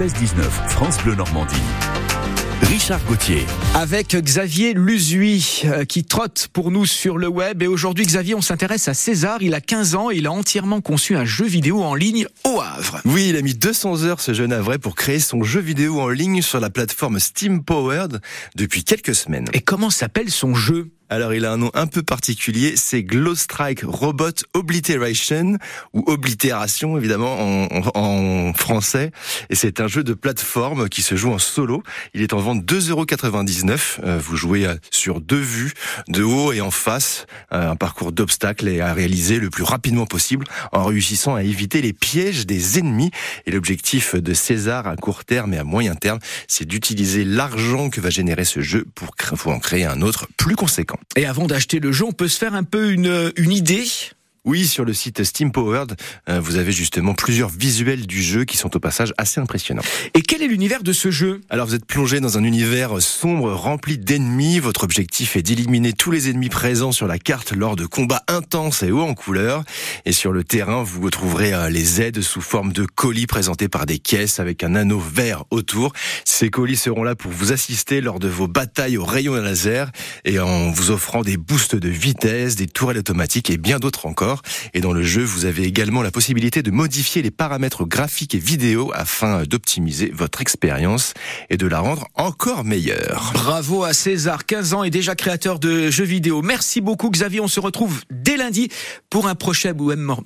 16-19, France Bleu Normandie. Richard Gauthier. Avec Xavier Luzuy euh, qui trotte pour nous sur le web. Et aujourd'hui, Xavier, on s'intéresse à César. Il a 15 ans et il a entièrement conçu un jeu vidéo en ligne au Havre. Oui, il a mis 200 heures, ce jeune Havre, pour créer son jeu vidéo en ligne sur la plateforme Steam Powered depuis quelques semaines. Et comment s'appelle son jeu? Alors il a un nom un peu particulier, c'est Glow Strike Robot Obliteration ou Oblitération évidemment en, en, français. Et c'est un jeu de plateforme qui se joue en solo. Il est en vente 2,99€. Euh, vous jouez euh, sur deux vues, de haut et en face, euh, un parcours d'obstacles et à réaliser le plus rapidement possible en réussissant à éviter les pièges des ennemis. Et l'objectif de César à court terme et à moyen terme, c'est d'utiliser l'argent que va générer ce jeu pour, pour en créer un autre plus conséquent. Et avant d'acheter le jeu, on peut se faire un peu une, une idée oui, sur le site Steam Powered, euh, vous avez justement plusieurs visuels du jeu qui sont au passage assez impressionnants. Et quel est l'univers de ce jeu? Alors vous êtes plongé dans un univers sombre rempli d'ennemis. Votre objectif est d'éliminer tous les ennemis présents sur la carte lors de combats intenses et hauts en couleur. Et sur le terrain, vous retrouverez euh, les aides sous forme de colis présentés par des caisses avec un anneau vert autour. Ces colis seront là pour vous assister lors de vos batailles au rayon laser et en vous offrant des boosts de vitesse, des tourelles automatiques et bien d'autres encore. Et dans le jeu, vous avez également la possibilité de modifier les paramètres graphiques et vidéo afin d'optimiser votre expérience et de la rendre encore meilleure. Bravo à César, 15 ans et déjà créateur de jeux vidéo. Merci beaucoup Xavier, on se retrouve dès lundi pour un prochain Bohème Non.